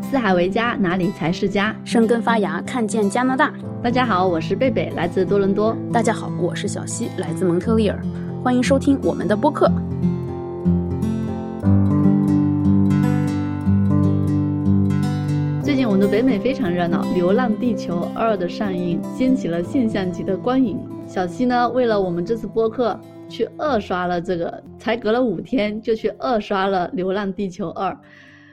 四海为家，哪里才是家？生根发芽，看见加拿大。大家好，我是贝贝，来自多伦多。大家好，我是小溪，来自蒙特利尔。欢迎收听我们的播客。最近我们的北美非常热闹，《流浪地球二》的上映掀起了现象级的观影。小溪呢，为了我们这次播客，去二刷了这个，才隔了五天就去二刷了《流浪地球二》。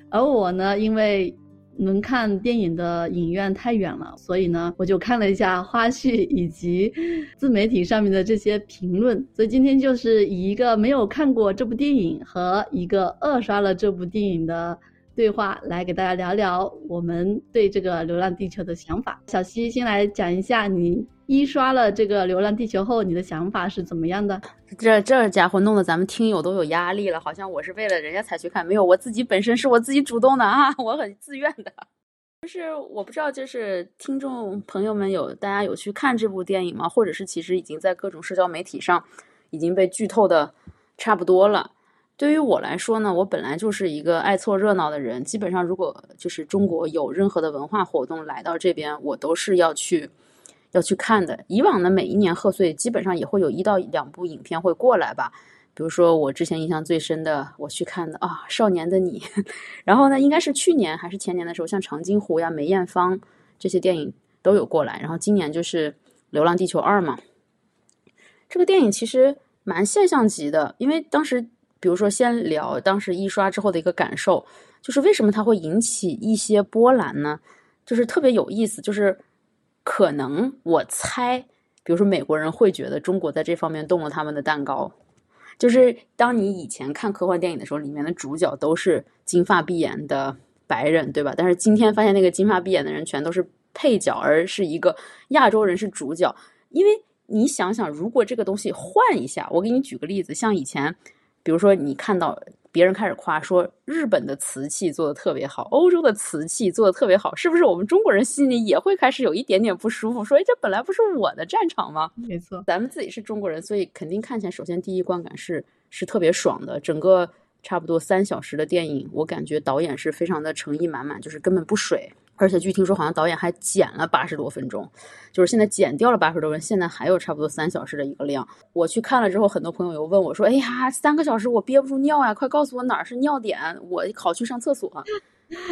而我呢，因为能看电影的影院太远了，所以呢，我就看了一下花絮以及自媒体上面的这些评论。所以今天就是以一个没有看过这部电影和一个二刷了这部电影的对话，来给大家聊聊我们对这个《流浪地球》的想法。小西先来讲一下你。一刷了这个《流浪地球》后，你的想法是怎么样的？这这家伙弄得咱们听友都有压力了，好像我是为了人家才去看，没有，我自己本身是我自己主动的啊，我很自愿的。就是我不知道，就是听众朋友们有大家有去看这部电影吗？或者是其实已经在各种社交媒体上已经被剧透的差不多了。对于我来说呢，我本来就是一个爱凑热闹的人，基本上如果就是中国有任何的文化活动来到这边，我都是要去。要去看的，以往呢，每一年贺岁基本上也会有一到两部影片会过来吧。比如说我之前印象最深的，我去看的啊，《少年的你》。然后呢，应该是去年还是前年的时候，像《长津湖》呀、梅艳芳这些电影都有过来。然后今年就是《流浪地球二》嘛。这个电影其实蛮现象级的，因为当时，比如说先聊当时一刷之后的一个感受，就是为什么它会引起一些波澜呢？就是特别有意思，就是。可能我猜，比如说美国人会觉得中国在这方面动了他们的蛋糕，就是当你以前看科幻电影的时候，里面的主角都是金发碧眼的白人，对吧？但是今天发现那个金发碧眼的人全都是配角，而是一个亚洲人是主角。因为你想想，如果这个东西换一下，我给你举个例子，像以前，比如说你看到。别人开始夸说日本的瓷器做的特别好，欧洲的瓷器做的特别好，是不是我们中国人心里也会开始有一点点不舒服？说，哎，这本来不是我的战场吗？没错，咱们自己是中国人，所以肯定看起来，首先第一观感是是特别爽的。整个差不多三小时的电影，我感觉导演是非常的诚意满满，就是根本不水。而且据听说，好像导演还剪了八十多分钟，就是现在剪掉了八十多分，现在还有差不多三小时的一个量。我去看了之后，很多朋友又问我说：“哎呀，三个小时我憋不住尿呀，快告诉我哪儿是尿点，我好去上厕所。”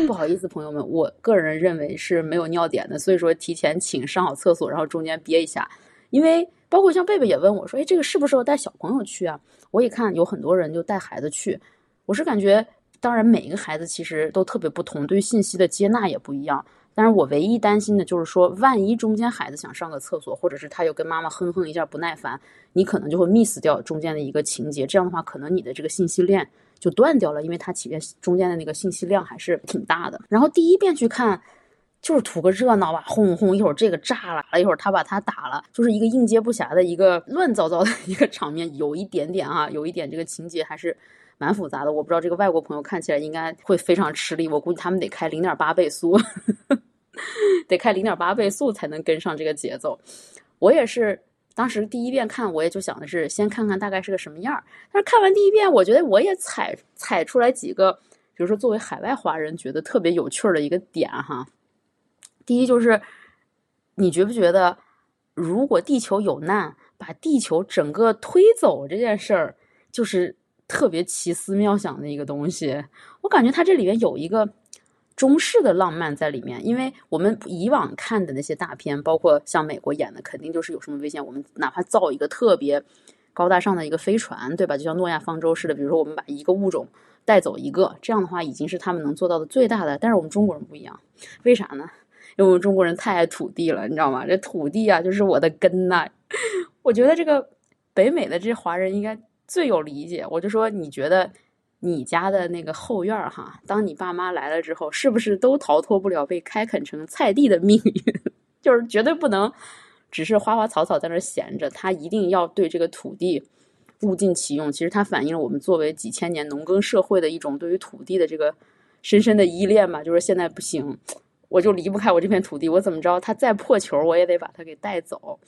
不好意思，朋友们，我个人认为是没有尿点的，所以说提前请上好厕所，然后中间憋一下。因为包括像贝贝也问我说：“哎，这个适不适合带小朋友去啊？”我一看有很多人就带孩子去，我是感觉。当然，每一个孩子其实都特别不同，对信息的接纳也不一样。但是我唯一担心的就是说，万一中间孩子想上个厕所，或者是他又跟妈妈哼哼一下不耐烦，你可能就会 miss 掉中间的一个情节。这样的话，可能你的这个信息链就断掉了，因为它前面中间的那个信息量还是挺大的。然后第一遍去看，就是图个热闹吧，轰轰，一会儿这个炸了，一会儿他把他打了，就是一个应接不暇的一个乱糟糟的一个场面，有一点点啊，有一点这个情节还是。蛮复杂的，我不知道这个外国朋友看起来应该会非常吃力，我估计他们得开零点八倍速，得开零点八倍速才能跟上这个节奏。我也是当时第一遍看，我也就想的是先看看大概是个什么样。但是看完第一遍，我觉得我也踩踩出来几个，比如说作为海外华人觉得特别有趣的一个点哈。第一就是，你觉不觉得，如果地球有难，把地球整个推走这件事儿，就是。特别奇思妙想的一个东西，我感觉它这里面有一个中式的浪漫在里面。因为我们以往看的那些大片，包括像美国演的，肯定就是有什么危险，我们哪怕造一个特别高大上的一个飞船，对吧？就像诺亚方舟似的，比如说我们把一个物种带走一个，这样的话已经是他们能做到的最大的。但是我们中国人不一样，为啥呢？因为我们中国人太爱土地了，你知道吗？这土地啊，就是我的根呐。我觉得这个北美的这些华人应该。最有理解，我就说，你觉得你家的那个后院儿哈，当你爸妈来了之后，是不是都逃脱不了被开垦成菜地的命运？就是绝对不能只是花花草草在那闲着，他一定要对这个土地物尽其用。其实它反映了我们作为几千年农耕社会的一种对于土地的这个深深的依恋嘛。就是现在不行，我就离不开我这片土地，我怎么着，它再破球，我也得把它给带走。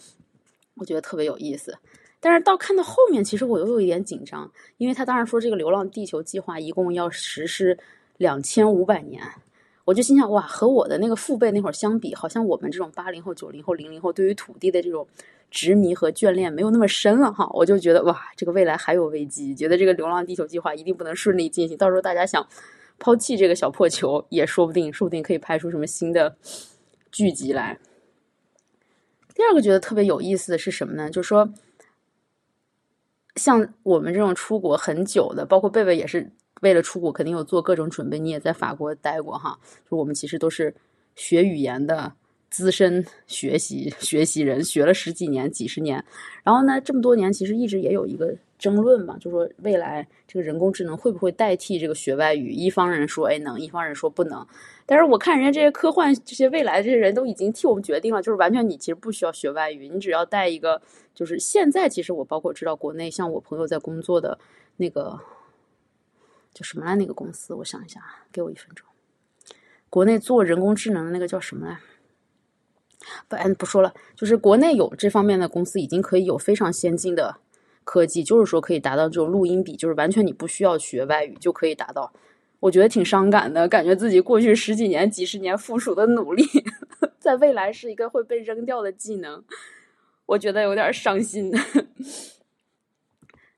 我觉得特别有意思。但是到看到后面，其实我又有一点紧张，因为他当时说这个《流浪地球》计划一共要实施两千五百年，我就心想，哇，和我的那个父辈那会儿相比，好像我们这种八零后、九零后、零零后对于土地的这种执迷和眷恋没有那么深了哈。我就觉得，哇，这个未来还有危机，觉得这个《流浪地球》计划一定不能顺利进行，到时候大家想抛弃这个小破球也说不定，说不定可以拍出什么新的剧集来。第二个觉得特别有意思的是什么呢？就是说，像我们这种出国很久的，包括贝贝也是。为了出国，肯定有做各种准备。你也在法国待过哈，就我们其实都是学语言的资深学习学习人，学了十几年、几十年。然后呢，这么多年其实一直也有一个争论嘛，就说未来这个人工智能会不会代替这个学外语？一方人说哎能，一方人说不能。但是我看人家这些科幻这些未来这些人都已经替我们决定了，就是完全你其实不需要学外语，你只要带一个。就是现在其实我包括知道国内像我朋友在工作的那个。叫什么来？那个公司，我想一下啊，给我一分钟。国内做人工智能的那个叫什么来？不，不说了。就是国内有这方面的公司，已经可以有非常先进的科技，就是说可以达到这种录音笔，就是完全你不需要学外语就可以达到。我觉得挺伤感的，感觉自己过去十几年、几十年付出的努力，在未来是一个会被扔掉的技能，我觉得有点伤心。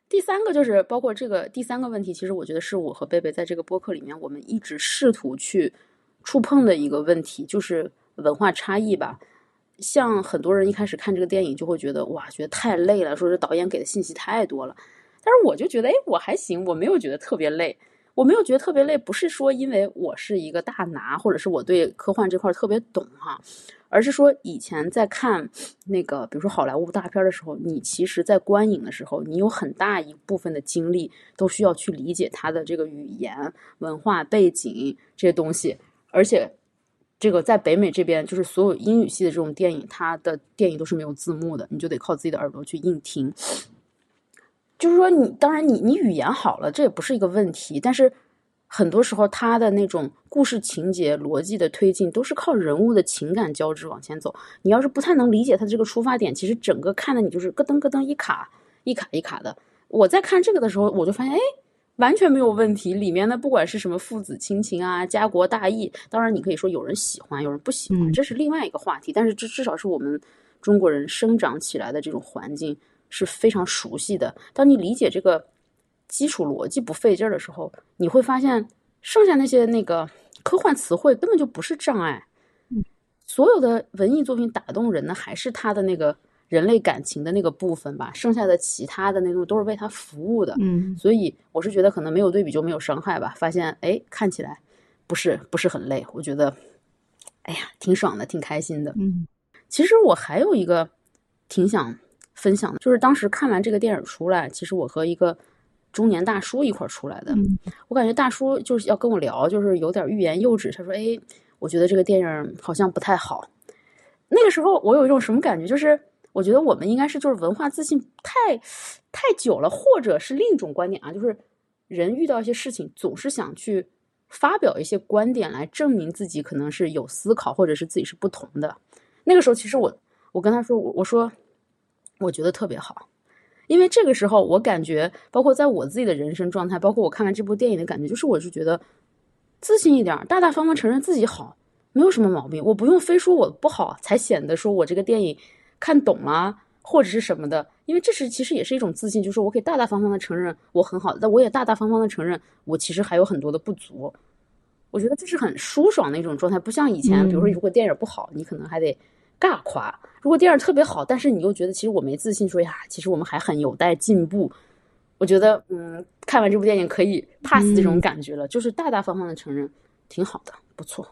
第三个就是包括这个第三个问题，其实我觉得是我和贝贝在这个播客里面，我们一直试图去触碰的一个问题，就是文化差异吧。像很多人一开始看这个电影就会觉得哇，觉得太累了，说是导演给的信息太多了。但是我就觉得，哎，我还行，我没有觉得特别累。我没有觉得特别累，不是说因为我是一个大拿，或者是我对科幻这块特别懂哈。而是说，以前在看那个，比如说好莱坞大片的时候，你其实，在观影的时候，你有很大一部分的精力都需要去理解它的这个语言、文化背景这些东西。而且，这个在北美这边，就是所有英语系的这种电影，它的电影都是没有字幕的，你就得靠自己的耳朵去硬听。就是说，你当然，你你语言好了，这也不是一个问题，但是。很多时候，他的那种故事情节、逻辑的推进，都是靠人物的情感交织往前走。你要是不太能理解他的这个出发点，其实整个看的你就是咯噔咯噔一卡一卡一卡的。我在看这个的时候，我就发现，哎，完全没有问题。里面的不管是什么父子亲情啊、家国大义，当然你可以说有人喜欢，有人不喜欢，这是另外一个话题。但是这至少是我们中国人生长起来的这种环境是非常熟悉的。当你理解这个。基础逻辑不费劲儿的时候，你会发现剩下那些那个科幻词汇根本就不是障碍。所有的文艺作品打动人的还是他的那个人类感情的那个部分吧，剩下的其他的那种都是为他服务的。嗯，所以我是觉得可能没有对比就没有伤害吧。发现哎，看起来不是不是很累，我觉得哎呀挺爽的，挺开心的。嗯，其实我还有一个挺想分享的，就是当时看完这个电影出来，其实我和一个。中年大叔一块儿出来的，我感觉大叔就是要跟我聊，就是有点欲言又止。他说：“哎，我觉得这个电影好像不太好。”那个时候我有一种什么感觉？就是我觉得我们应该是就是文化自信太太久了，或者是另一种观点啊，就是人遇到一些事情总是想去发表一些观点来证明自己可能是有思考，或者是自己是不同的。那个时候其实我我跟他说，我我说我觉得特别好。因为这个时候，我感觉，包括在我自己的人生状态，包括我看完这部电影的感觉，就是我是觉得自信一点，大大方方承认自己好，没有什么毛病。我不用非说我不好，才显得说我这个电影看懂了或者是什么的。因为这是其实也是一种自信，就是我可以大大方方的承认我很好，但我也大大方方的承认我其实还有很多的不足。我觉得这是很舒爽的一种状态，不像以前，比如说如果电影不好，你可能还得。尬夸，如果电影特别好，但是你又觉得其实我没自信，说呀，其实我们还很有待进步。我觉得，嗯，看完这部电影可以 pass 这种感觉了，就是大大方方的承认，挺好的，不错，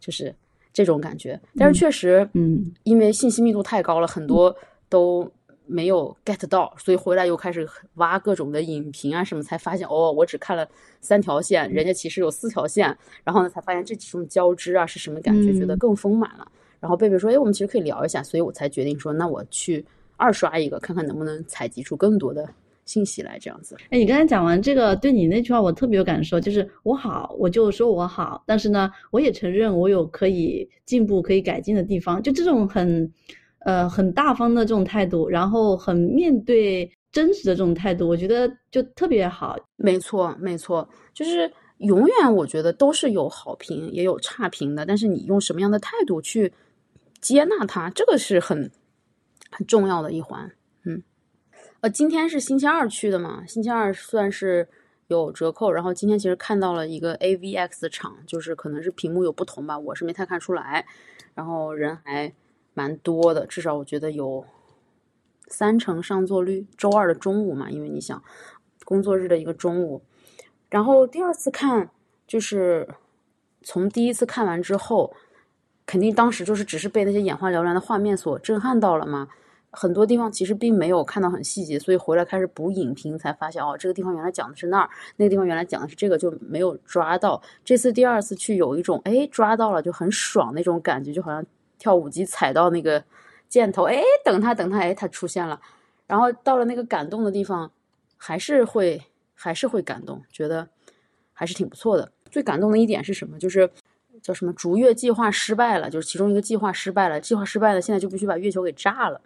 就是这种感觉。但是确实，嗯，因为信息密度太高了，很多都没有 get 到，所以回来又开始挖各种的影评啊什么，才发现哦，我只看了三条线，人家其实有四条线，然后呢才发现这几种交织啊是什么感觉，觉得更丰满了。然后贝贝说：“哎，我们其实可以聊一下。”所以我才决定说：“那我去二刷一个，看看能不能采集出更多的信息来。”这样子。哎，你刚才讲完这个，对你那句话我特别有感受，就是我好，我就说我好，但是呢，我也承认我有可以进步、可以改进的地方。就这种很，呃，很大方的这种态度，然后很面对真实的这种态度，我觉得就特别好。没错，没错，就是。永远我觉得都是有好评也有差评的，但是你用什么样的态度去接纳他，这个是很很重要的一环。嗯，呃，今天是星期二去的嘛，星期二算是有折扣，然后今天其实看到了一个 AVX 的场，就是可能是屏幕有不同吧，我是没太看出来，然后人还蛮多的，至少我觉得有三成上座率。周二的中午嘛，因为你想工作日的一个中午。然后第二次看，就是从第一次看完之后，肯定当时就是只是被那些眼花缭乱的画面所震撼到了嘛。很多地方其实并没有看到很细节，所以回来开始补影评，才发现哦，这个地方原来讲的是那儿，那个地方原来讲的是这个，就没有抓到。这次第二次去有一种哎抓到了就很爽那种感觉，就好像跳舞机踩到那个箭头，哎等他等他，哎他出现了，然后到了那个感动的地方，还是会。还是会感动，觉得还是挺不错的。最感动的一点是什么？就是叫什么逐月计划失败了，就是其中一个计划失败了。计划失败了，现在就必须把月球给炸了。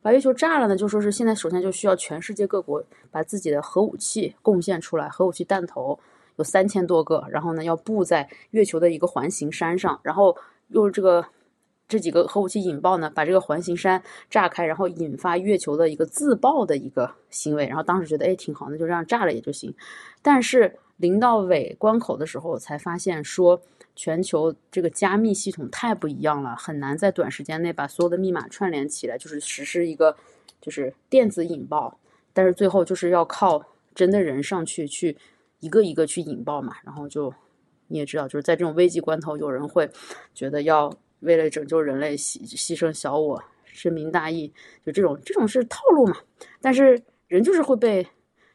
把月球炸了呢，就说是现在首先就需要全世界各国把自己的核武器贡献出来，核武器弹头有三千多个，然后呢要布在月球的一个环形山上，然后用这个。这几个核武器引爆呢，把这个环形山炸开，然后引发月球的一个自爆的一个行为。然后当时觉得，哎，挺好，那就这样炸了也就行。但是临到尾关口的时候，才发现说，全球这个加密系统太不一样了，很难在短时间内把所有的密码串联起来，就是实施一个就是电子引爆。但是最后就是要靠真的人上去去一个一个去引爆嘛。然后就你也知道，就是在这种危急关头，有人会觉得要。为了拯救人类，牺牺牲小我，深明大义，就这种这种是套路嘛。但是人就是会被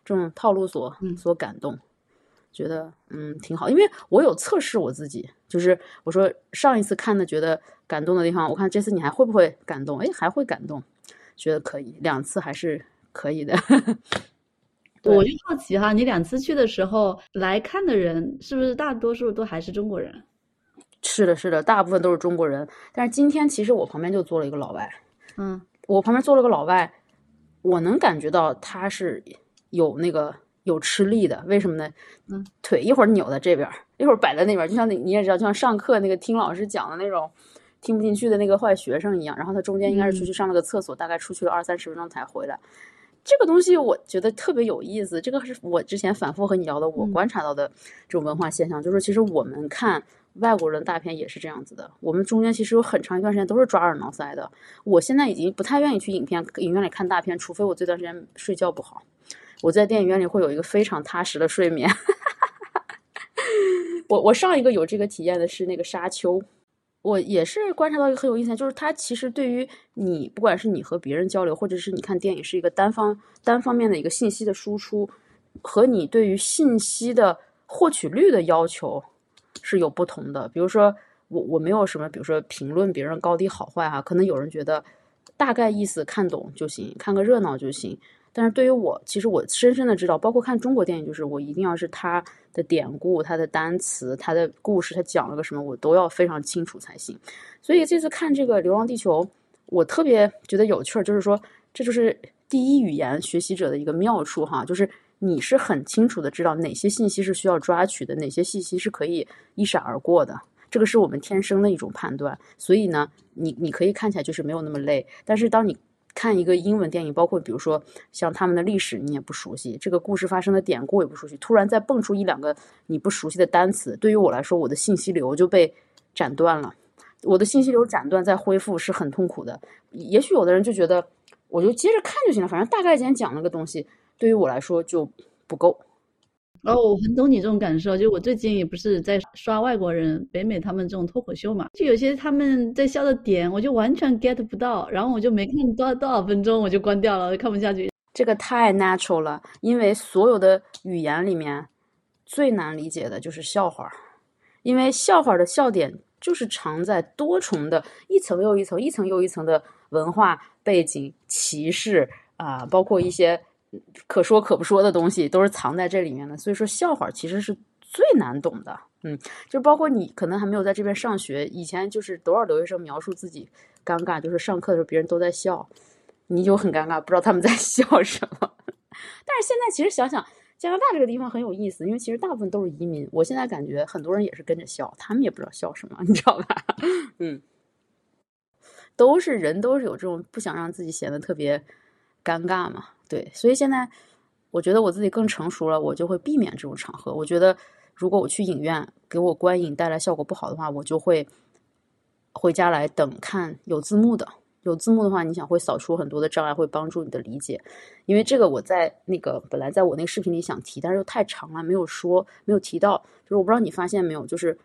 这种套路所所感动，觉得嗯挺好。因为我有测试我自己，就是我说上一次看的觉得感动的地方，我看这次你还会不会感动？哎，还会感动，觉得可以，两次还是可以的。我就好奇哈，你两次去的时候来看的人是不是大多数都还是中国人？是的，是的，大部分都是中国人。但是今天其实我旁边就坐了一个老外，嗯，我旁边坐了个老外，我能感觉到他是有那个有吃力的。为什么呢？嗯，腿一会儿扭在这边，一会儿摆在那边，就像你你也知道，就像上课那个听老师讲的那种听不进去的那个坏学生一样。然后他中间应该是出去上了个厕所，大概出去了二三十分钟才回来。这个东西我觉得特别有意思，这个是我之前反复和你聊的，我观察到的这种文化现象，就是其实我们看。外国人大片也是这样子的，我们中间其实有很长一段时间都是抓耳挠腮的。我现在已经不太愿意去影片影院里看大片，除非我这段时间睡觉不好，我在电影院里会有一个非常踏实的睡眠。我我上一个有这个体验的是那个《沙丘》，我也是观察到一个很有意思，就是它其实对于你，不管是你和别人交流，或者是你看电影，是一个单方单方面的一个信息的输出，和你对于信息的获取率的要求。是有不同的，比如说我我没有什么，比如说评论别人高低好坏哈，可能有人觉得大概意思看懂就行，看个热闹就行。但是对于我，其实我深深的知道，包括看中国电影，就是我一定要是它的典故、它的单词、它的故事，它讲了个什么，我都要非常清楚才行。所以这次看这个《流浪地球》，我特别觉得有趣儿，就是说这就是第一语言学习者的一个妙处哈，就是。你是很清楚的知道哪些信息是需要抓取的，哪些信息是可以一闪而过的，这个是我们天生的一种判断。所以呢，你你可以看起来就是没有那么累。但是当你看一个英文电影，包括比如说像他们的历史你也不熟悉，这个故事发生的典故也不熟悉，突然再蹦出一两个你不熟悉的单词，对于我来说，我的信息流就被斩断了。我的信息流斩断再恢复是很痛苦的。也许有的人就觉得，我就接着看就行了，反正大概今天讲了个东西。对于我来说就不够。哦，我很懂你这种感受。就我最近也不是在刷外国人、北美他们这种脱口秀嘛，就有些他们在笑的点，我就完全 get 不到，然后我就没看多多少分钟，我就关掉了，看不下去。这个太 natural 了，因为所有的语言里面最难理解的就是笑话，因为笑话的笑点就是藏在多重的一层又一层、一层又一层的文化背景、歧视啊，包括一些。可说可不说的东西都是藏在这里面的，所以说笑话其实是最难懂的。嗯，就包括你可能还没有在这边上学，以前就是多少留学生描述自己尴尬，就是上课的时候别人都在笑，你就很尴尬，不知道他们在 笑什么。但是现在其实想想，加拿大这个地方很有意思，因为其实大部分都是移民。我现在感觉很多人也是跟着笑，他们也不知道笑什么，你知道吧？嗯，都是人，都是有这种不想让自己显得特别尴尬嘛。对，所以现在我觉得我自己更成熟了，我就会避免这种场合。我觉得如果我去影院给我观影带来效果不好的话，我就会回家来等看有字幕的。有字幕的话，你想会扫除很多的障碍，会帮助你的理解。因为这个我在那个本来在我那个视频里想提，但是又太长了，没有说，没有提到。就是我不知道你发现没有，就是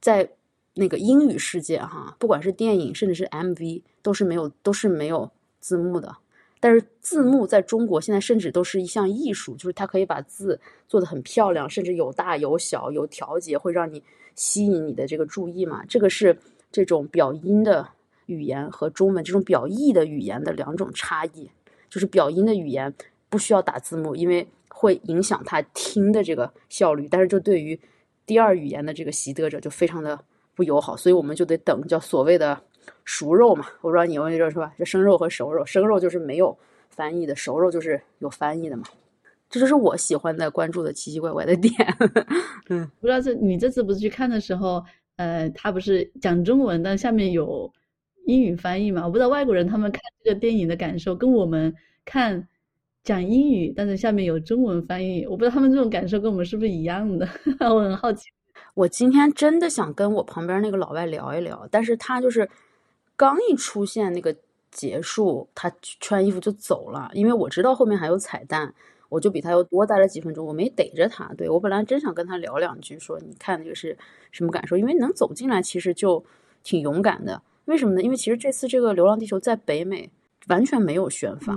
在那个英语世界哈，不管是电影甚至是 MV，都是没有都是没有字幕的。但是字幕在中国现在甚至都是一项艺术，就是它可以把字做的很漂亮，甚至有大有小，有调节，会让你吸引你的这个注意嘛。这个是这种表音的。语言和中文这种表意的语言的两种差异，就是表音的语言不需要打字幕，因为会影响他听的这个效率。但是，就对于第二语言的这个习得者就非常的不友好，所以我们就得等叫所谓的熟肉嘛。我不知道你有没有是吧？就生肉和熟肉，生肉就是没有翻译的，熟肉就是有翻译的嘛。这就是我喜欢的、关注的奇奇怪怪的点。嗯，不知道这你这次不是去看的时候，呃，他不是讲中文，但下面有。英语翻译嘛，我不知道外国人他们看这个电影的感受跟我们看讲英语，但是下面有中文翻译，我不知道他们这种感受跟我们是不是一样的，我很好奇。我今天真的想跟我旁边那个老外聊一聊，但是他就是刚一出现那个结束，他穿衣服就走了，因为我知道后面还有彩蛋，我就比他又多待了几分钟，我没逮着他。对我本来真想跟他聊两句，说你看这个是什么感受，因为能走进来其实就挺勇敢的。为什么呢？因为其实这次这个《流浪地球》在北美完全没有宣发，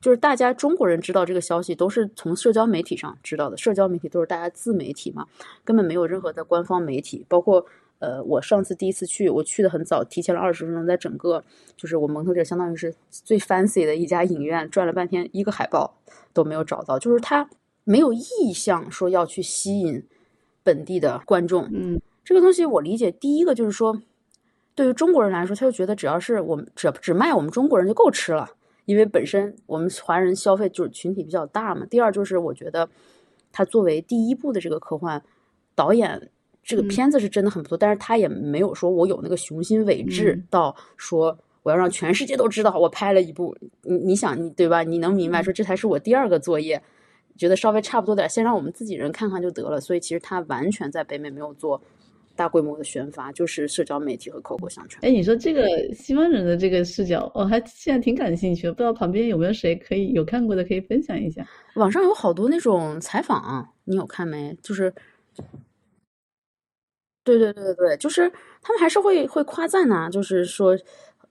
就是大家中国人知道这个消息都是从社交媒体上知道的，社交媒体都是大家自媒体嘛，根本没有任何的官方媒体。包括呃，我上次第一次去，我去的很早，提前了二十分钟，在整个就是我蒙特利尔相当于是最 fancy 的一家影院转了半天，一个海报都没有找到，就是他没有意向说要去吸引本地的观众。嗯，这个东西我理解，第一个就是说。对于中国人来说，他就觉得只要是我们只只卖我们中国人就够吃了，因为本身我们华人消费就是群体比较大嘛。第二就是我觉得，他作为第一部的这个科幻导演，这个片子是真的很不错，但是他也没有说我有那个雄心伟志到说我要让全世界都知道我拍了一部。你你想你对吧？你能明白说这才是我第二个作业，觉得稍微差不多点，先让我们自己人看看就得了。所以其实他完全在北美没有做。大规模的宣发就是社交媒体和口口相传。哎，你说这个西方人的这个视角，我还现在挺感兴趣的。不知道旁边有没有谁可以有看过的，可以分享一下。网上有好多那种采访，你有看没？就是，对对对对对，就是他们还是会会夸赞呢，就是说，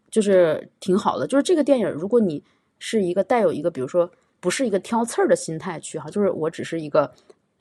就是挺好的。就是这个电影，如果你是一个带有一个，比如说不是一个挑刺儿的心态去哈，就是我只是一个。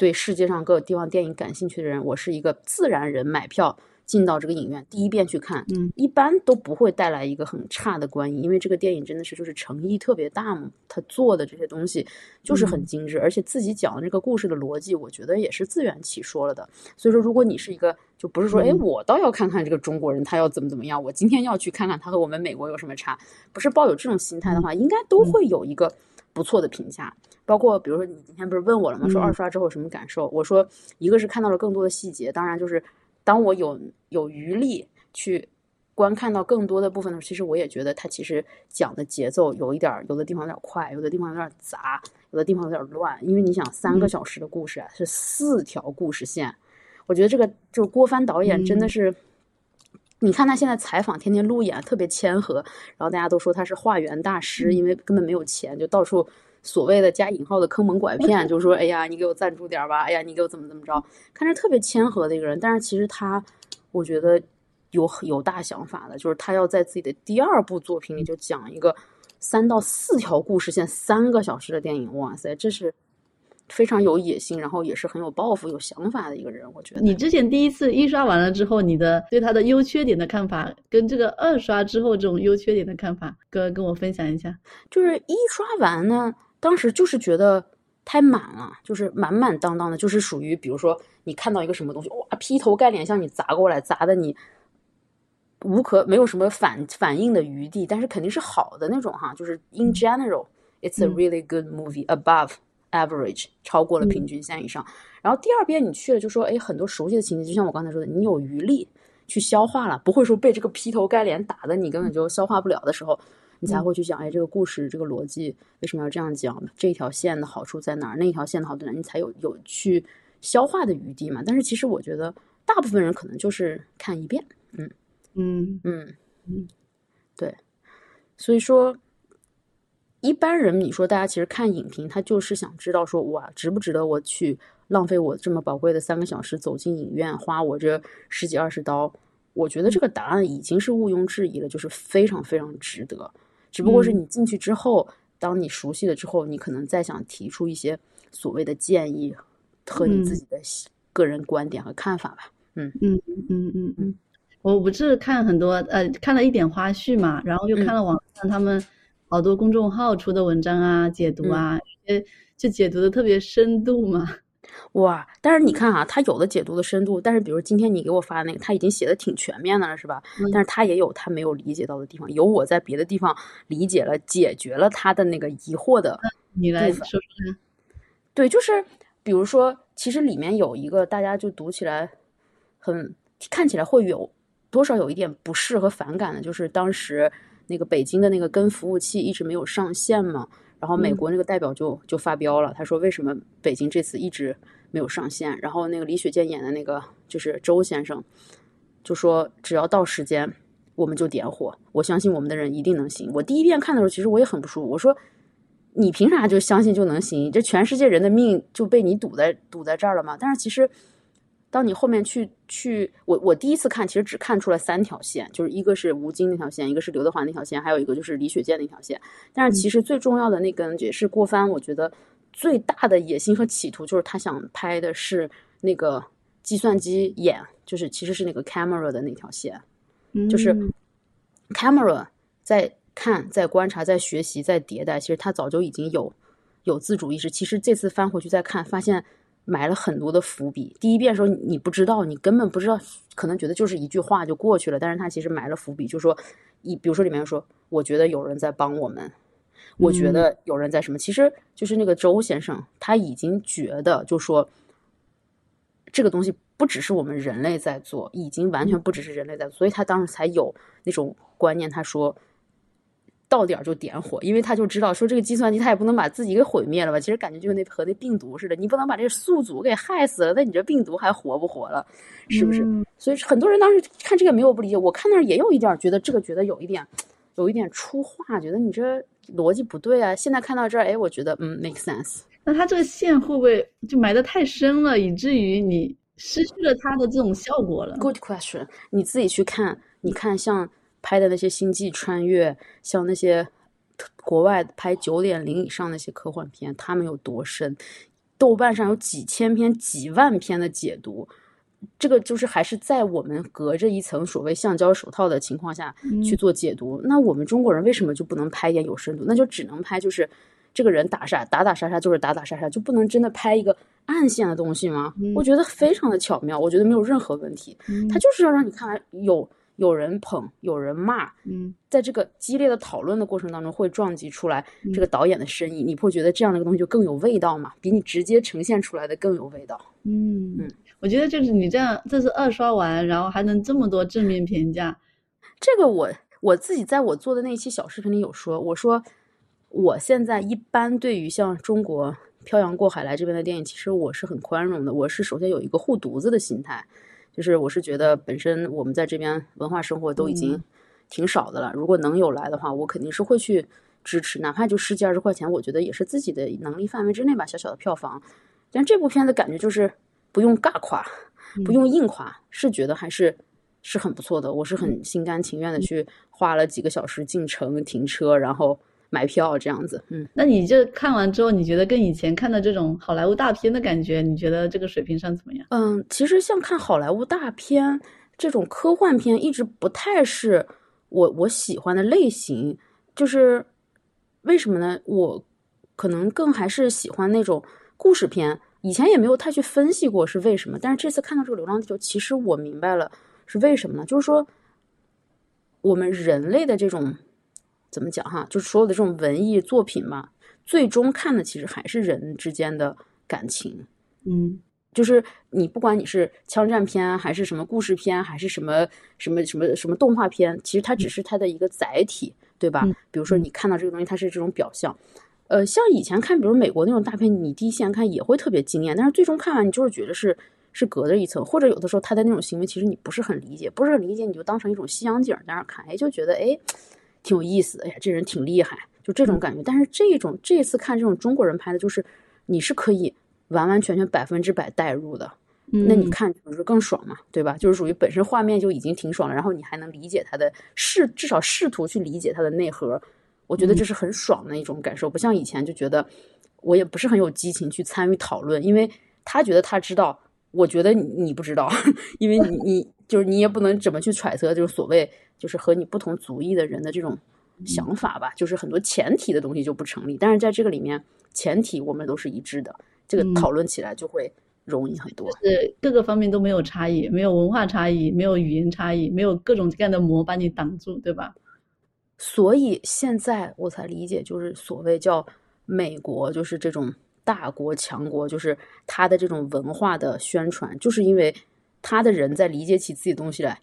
对世界上各个地方电影感兴趣的人，我是一个自然人，买票进到这个影院，第一遍去看，嗯，一般都不会带来一个很差的观影，因为这个电影真的是就是诚意特别大嘛，他做的这些东西就是很精致，而且自己讲的这个故事的逻辑，我觉得也是自圆其说了的。所以说，如果你是一个，就不是说，哎，我倒要看看这个中国人他要怎么怎么样，我今天要去看看他和我们美国有什么差，不是抱有这种心态的话，应该都会有一个不错的评价。包括比如说，你今天不是问我了吗？说二刷之后有什么感受？我说，一个是看到了更多的细节，当然就是当我有有余力去观看到更多的部分的时候，其实我也觉得他其实讲的节奏有一点，有的地方有点快，有的地方有点杂，有的地方有点乱。因为你想，三个小时的故事啊，是四条故事线。我觉得这个就是郭帆导演真的是，你看他现在采访，天天路演，特别谦和，然后大家都说他是化缘大师，因为根本没有钱，就到处。所谓的加引号的坑蒙拐骗，就是说，哎呀，你给我赞助点吧，哎呀，你给我怎么怎么着，看着特别谦和的一个人，但是其实他，我觉得有有大想法的，就是他要在自己的第二部作品里就讲一个三到四条故事线，三个小时的电影，哇塞，这是非常有野心，然后也是很有抱负、有想法的一个人，我觉得。你之前第一次一刷完了之后，你的对他的优缺点的看法，跟这个二刷之后这种优缺点的看法，跟跟我分享一下。就是一刷完呢。当时就是觉得太满了，就是满满当当的，就是属于比如说你看到一个什么东西，哇，劈头盖脸向你砸过来，砸的你无可没有什么反反应的余地，但是肯定是好的那种哈，就是 in general it's a really good movie above average，超过了平均线以上。然后第二遍你去了，就说哎，很多熟悉的情节，就像我刚才说的，你有余力去消化了，不会说被这个劈头盖脸打的你根本就消化不了的时候，你才会去讲，哎，这个故事这个逻辑为什么要这样讲？这条线的好处在哪儿？那条线的好处在哪儿？你才有有去消化的余地嘛。但是其实我觉得大部分人可能就是看一遍，嗯嗯嗯嗯，对，所以说。一般人，你说大家其实看影评，他就是想知道说，哇，值不值得我去浪费我这么宝贵的三个小时走进影院，花我这十几二十刀？我觉得这个答案已经是毋庸置疑了，就是非常非常值得。只不过是你进去之后，当你熟悉了之后，你可能再想提出一些所谓的建议和你自己的个人观点和看法吧。嗯嗯嗯嗯嗯，我不是看很多呃，看了一点花絮嘛，然后又看了网上他们。好多公众号出的文章啊，解读啊，呃，就解读的特别深度嘛。哇！但是你看啊，他有的解读的深度，但是比如今天你给我发的那个，他已经写的挺全面的了，是吧？但是他也有他没有理解到的地方，有我在别的地方理解了、解决了他的那个疑惑的。你来说说看。对，就是比如说，其实里面有一个大家就读起来很看起来会有多少有一点不适和反感的，就是当时。那个北京的那个跟服务器一直没有上线嘛，然后美国那个代表就就发飙了，他说为什么北京这次一直没有上线？然后那个李雪健演的那个就是周先生，就说只要到时间我们就点火，我相信我们的人一定能行。我第一遍看的时候，其实我也很不舒服，我说你凭啥就相信就能行？这全世界人的命就被你堵在堵在这儿了吗？但是其实。当你后面去去，我我第一次看，其实只看出来三条线，就是一个是吴京那条线，一个是刘德华那条线，还有一个就是李雪健那条线。但是其实最重要的那根也是郭帆，我觉得最大的野心和企图就是他想拍的是那个计算机眼，就是其实是那个 camera 的那条线，就是 camera 在看、在观察、在学习、在迭代，其实他早就已经有有自主意识。其实这次翻回去再看，发现。埋了很多的伏笔。第一遍时候你不知道，你根本不知道，可能觉得就是一句话就过去了。但是他其实埋了伏笔，就说一，比如说里面说，我觉得有人在帮我们，我觉得有人在什么，其实就是那个周先生他已经觉得，就说这个东西不只是我们人类在做，已经完全不只是人类在做，所以他当时才有那种观念，他说。到点儿就点火，因为他就知道说这个计算机他也不能把自己给毁灭了吧？其实感觉就那和那病毒似的，你不能把这个宿主给害死了，那你这病毒还活不活了？是不是？所以很多人当时看这个没有不理解，我看那儿也有一点觉得这个觉得有一点，有一点出话，觉得你这逻辑不对啊。现在看到这儿，哎，我觉得嗯，make sense。那他这个线会不会就埋的太深了，以至于你失去了它的这种效果了？Good question，你自己去看，你看像。拍的那些星际穿越，像那些国外拍九点零以上那些科幻片，他们有多深？豆瓣上有几千篇、几万篇的解读，这个就是还是在我们隔着一层所谓橡胶手套的情况下去做解读。那我们中国人为什么就不能拍一点有深度？那就只能拍就是这个人打杀打打杀杀就是打打杀杀，就不能真的拍一个暗线的东西吗？我觉得非常的巧妙，我觉得没有任何问题。他就是要让你看有。有人捧，有人骂，嗯，在这个激烈的讨论的过程当中，会撞击出来这个导演的深意，你不会觉得这样的一个东西就更有味道吗？比你直接呈现出来的更有味道。嗯嗯，我觉得就是你这样，这是二刷完，然后还能这么多正面评价，这个我我自己在我做的那期小视频里有说，我说我现在一般对于像中国漂洋过海来这边的电影，其实我是很宽容的，我是首先有一个护犊子的心态。就是我是觉得本身我们在这边文化生活都已经挺少的了，如果能有来的话，我肯定是会去支持，哪怕就十几二十块钱，我觉得也是自己的能力范围之内吧，小小的票房。但这部片子感觉就是不用尬夸，不用硬夸，是觉得还是是很不错的。我是很心甘情愿的去花了几个小时进城停车，然后。买票这样子，嗯，那你这看完之后，你觉得跟以前看的这种好莱坞大片的感觉，你觉得这个水平上怎么样？嗯，其实像看好莱坞大片这种科幻片，一直不太是我我喜欢的类型。就是为什么呢？我可能更还是喜欢那种故事片。以前也没有太去分析过是为什么，但是这次看到这个《流浪地球》，其实我明白了是为什么呢？就是说我们人类的这种。怎么讲哈？就是所有的这种文艺作品嘛，最终看的其实还是人之间的感情。嗯，就是你不管你是枪战片还是什么故事片，还是什么什么什么什么动画片，其实它只是它的一个载体，对吧？比如说你看到这个东西，它是这种表象。呃，像以前看，比如美国那种大片，你第一线看也会特别惊艳，但是最终看完，你就是觉得是是隔着一层，或者有的时候他的那种行为，其实你不是很理解，不是很理解，你就当成一种西洋景在那看，哎，就觉得哎挺有意思，哎呀这人挺厉害，就这种感觉。但是这种这次看这种中国人拍的，就是你是可以完完全全百分之百代入的，那你看不是更爽嘛，对吧？就是属于本身画面就已经挺爽了，然后你还能理解他的试，至少试图去理解他的内核。我觉得这是很爽的一种感受，不像以前就觉得我也不是很有激情去参与讨论，因为他觉得他知道，我觉得你不知道，因为你你就是你也不能怎么去揣测，就是所谓就是和你不同族裔的人的这种想法吧，就是很多前提的东西就不成立。但是在这个里面，前提我们都是一致的，这个讨论起来就会容易很多。是各个方面都没有差异，没有文化差异，没有语言差异，没有各种各样的膜把你挡住，对吧？所以现在我才理解，就是所谓叫美国，就是这种大国强国，就是他的这种文化的宣传，就是因为他的人在理解起自己东西来，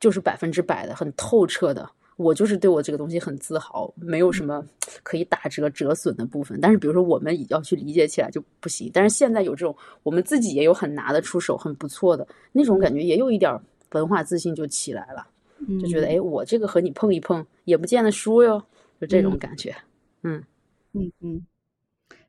就是百分之百的、很透彻的。我就是对我这个东西很自豪，没有什么可以打折折损的部分。但是比如说我们要去理解起来就不行。但是现在有这种，我们自己也有很拿得出手、很不错的那种感觉，也有一点文化自信就起来了。就觉得哎，我这个和你碰一碰也不见得输哟，就这种感觉，嗯嗯嗯。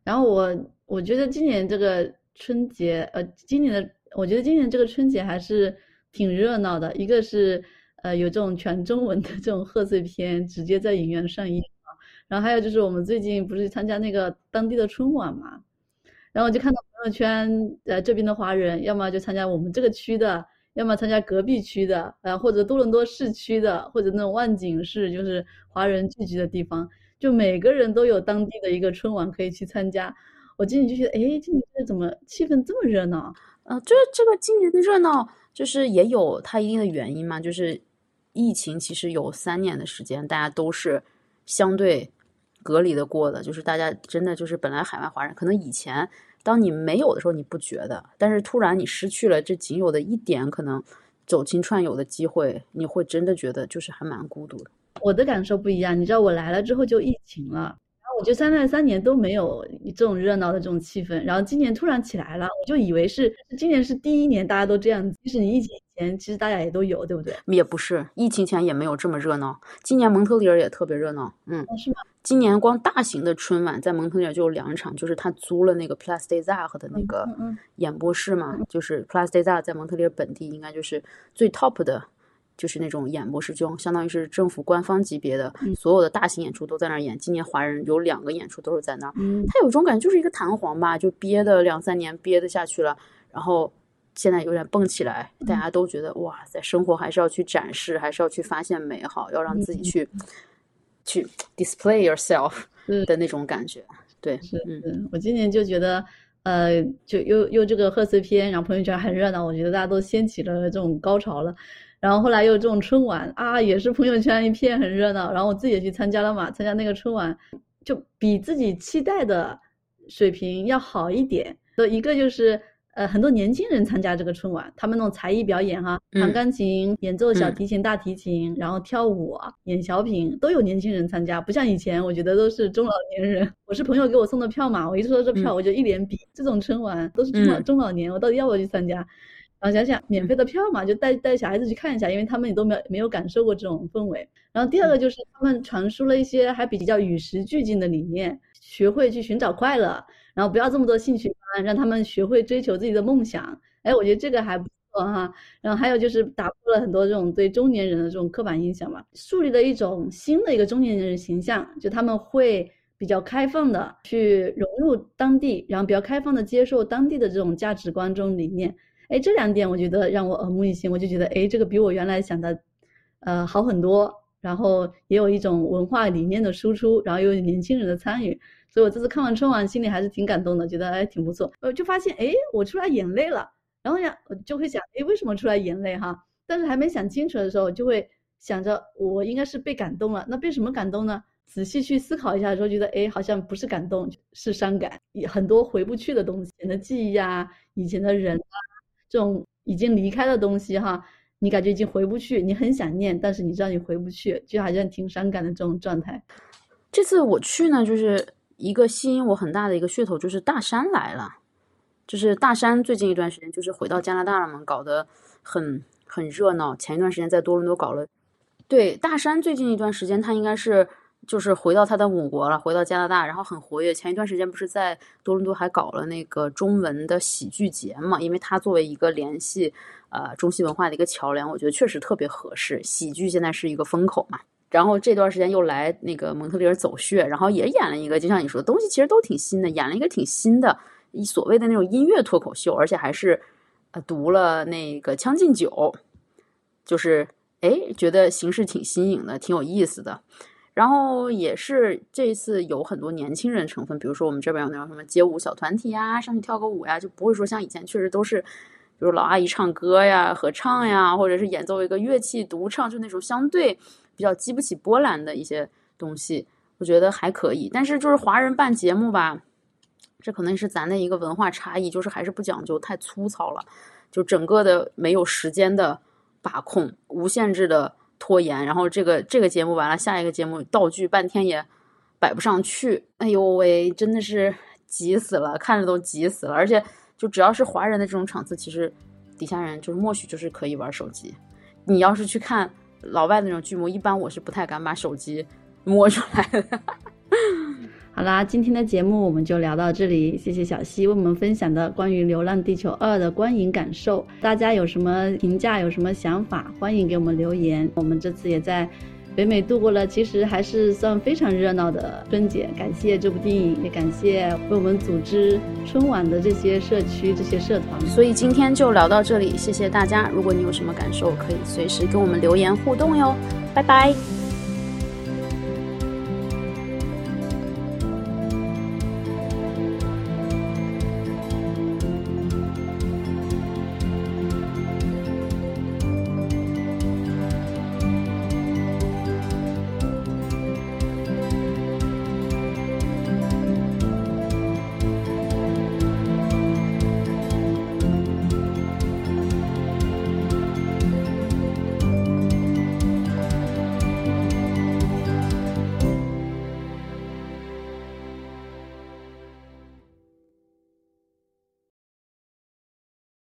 然后我我觉得今年这个春节，呃，今年的我觉得今年这个春节还是挺热闹的。一个是呃有这种全中文的这种贺岁片直接在影院上映啊，然后还有就是我们最近不是参加那个当地的春晚嘛，然后我就看到朋友圈，呃这边的华人要么就参加我们这个区的。要么参加隔壁区的，呃，或者多伦多市区的，或者那种万景市，就是华人聚集的地方，就每个人都有当地的一个春晚可以去参加。我今年就觉得，哎，今年这怎么气氛这么热闹？呃，就是这个今年的热闹，就是也有它一定的原因嘛。就是疫情其实有三年的时间，大家都是相对隔离的过的，就是大家真的就是本来海外华人可能以前。当你没有的时候，你不觉得，但是突然你失去了这仅有的一点可能走亲串友的机会，你会真的觉得就是还蛮孤独的。我的感受不一样，你知道我来了之后就疫情了，然后我就三那三年都没有这种热闹的这种气氛，然后今年突然起来了，我就以为是今年是第一年大家都这样子，即使你疫情前其实大家也都有，对不对？也不是，疫情前也没有这么热闹，今年蒙特利尔也特别热闹，嗯，是吗？今年光大型的春晚在蒙特利尔就有两场，就是他租了那个 Plus d e z a g 的那个演播室嘛，就是 Plus d e z a g 在蒙特利尔本地应该就是最 top 的，就是那种演播室，就相当于是政府官方级别的，所有的大型演出都在那儿演。今年华人有两个演出都是在那儿，他有一种感觉就是一个弹簧吧，就憋的两三年憋的下去了，然后现在有点蹦起来，大家都觉得哇，在生活还是要去展示，还是要去发现美好，要让自己去。去 display yourself 的那种感觉，对，是，嗯，我今年就觉得，呃，就又又这个贺岁片，然后朋友圈很热闹，我觉得大家都掀起了这种高潮了，然后后来又这种春晚啊，也是朋友圈一片很热闹，然后我自己也去参加了嘛，参加那个春晚，就比自己期待的水平要好一点，的一个就是。呃，很多年轻人参加这个春晚，他们那种才艺表演哈，弹钢琴、演奏小提琴、大提琴，然后跳舞、演小品，都有年轻人参加。不像以前，我觉得都是中老年人。我是朋友给我送的票嘛，我一说这票，我就一脸比。这种春晚都是中老中老年，我到底要不要去参加？然后想想免费的票嘛，就带带小孩子去看一下，因为他们也都没有没有感受过这种氛围。然后第二个就是他们传输了一些还比较与时俱进的理念，学会去寻找快乐。然后不要这么多兴趣班，让他们学会追求自己的梦想。哎，我觉得这个还不错哈。然后还有就是打破了很多这种对中年人的这种刻板印象嘛，树立了一种新的一个中年人形象，就他们会比较开放的去融入当地，然后比较开放的接受当地的这种价值观、这种理念。哎，这两点我觉得让我耳目一新，我就觉得哎，这个比我原来想的，呃，好很多。然后也有一种文化理念的输出，然后又有年轻人的参与。所以我这次看完春晚，心里还是挺感动的，觉得哎挺不错。呃，就发现哎，我出来眼泪了。然后呀，我就会想，哎，为什么出来眼泪哈？但是还没想清楚的时候，就会想着我应该是被感动了。那被什么感动呢？仔细去思考一下的时候，觉得哎，好像不是感动，是伤感，很多回不去的东西，以前的记忆啊，以前的人啊，这种已经离开的东西哈，你感觉已经回不去，你很想念，但是你知道你回不去，就好像挺伤感的这种状态。这次我去呢，就是一个吸引我很大的一个噱头，就是大山来了，就是大山最近一段时间就是回到加拿大了嘛，搞得很很热闹。前一段时间在多伦多搞了，对，大山最近一段时间他应该是。就是回到他的母国了，回到加拿大，然后很活跃。前一段时间不是在多伦多还搞了那个中文的喜剧节嘛？因为他作为一个联系呃中西文化的一个桥梁，我觉得确实特别合适。喜剧现在是一个风口嘛。然后这段时间又来那个蒙特利尔走穴，然后也演了一个，就像你说的东西其实都挺新的，演了一个挺新的所谓的那种音乐脱口秀，而且还是呃读了那个《将进酒》，就是哎觉得形式挺新颖的，挺有意思的。然后也是这一次有很多年轻人成分，比如说我们这边有那种什么街舞小团体呀，上去跳个舞呀，就不会说像以前确实都是，比如老阿姨唱歌呀、合唱呀，或者是演奏一个乐器独唱，就那种相对比较激不起波澜的一些东西，我觉得还可以。但是就是华人办节目吧，这可能是咱的一个文化差异，就是还是不讲究太粗糙了，就整个的没有时间的把控，无限制的。拖延，然后这个这个节目完了，下一个节目道具半天也摆不上去，哎呦喂，真的是急死了，看着都急死了。而且就只要是华人的这种场次，其实底下人就是默许就是可以玩手机。你要是去看老外那种剧目，一般我是不太敢把手机摸出来的。好啦，今天的节目我们就聊到这里，谢谢小溪为我们分享的关于《流浪地球二》的观影感受。大家有什么评价，有什么想法，欢迎给我们留言。我们这次也在北美度过了，其实还是算非常热闹的春节。感谢这部电影，也感谢为我们组织春晚的这些社区、这些社团。所以今天就聊到这里，谢谢大家。如果你有什么感受，可以随时跟我们留言互动哟。拜拜。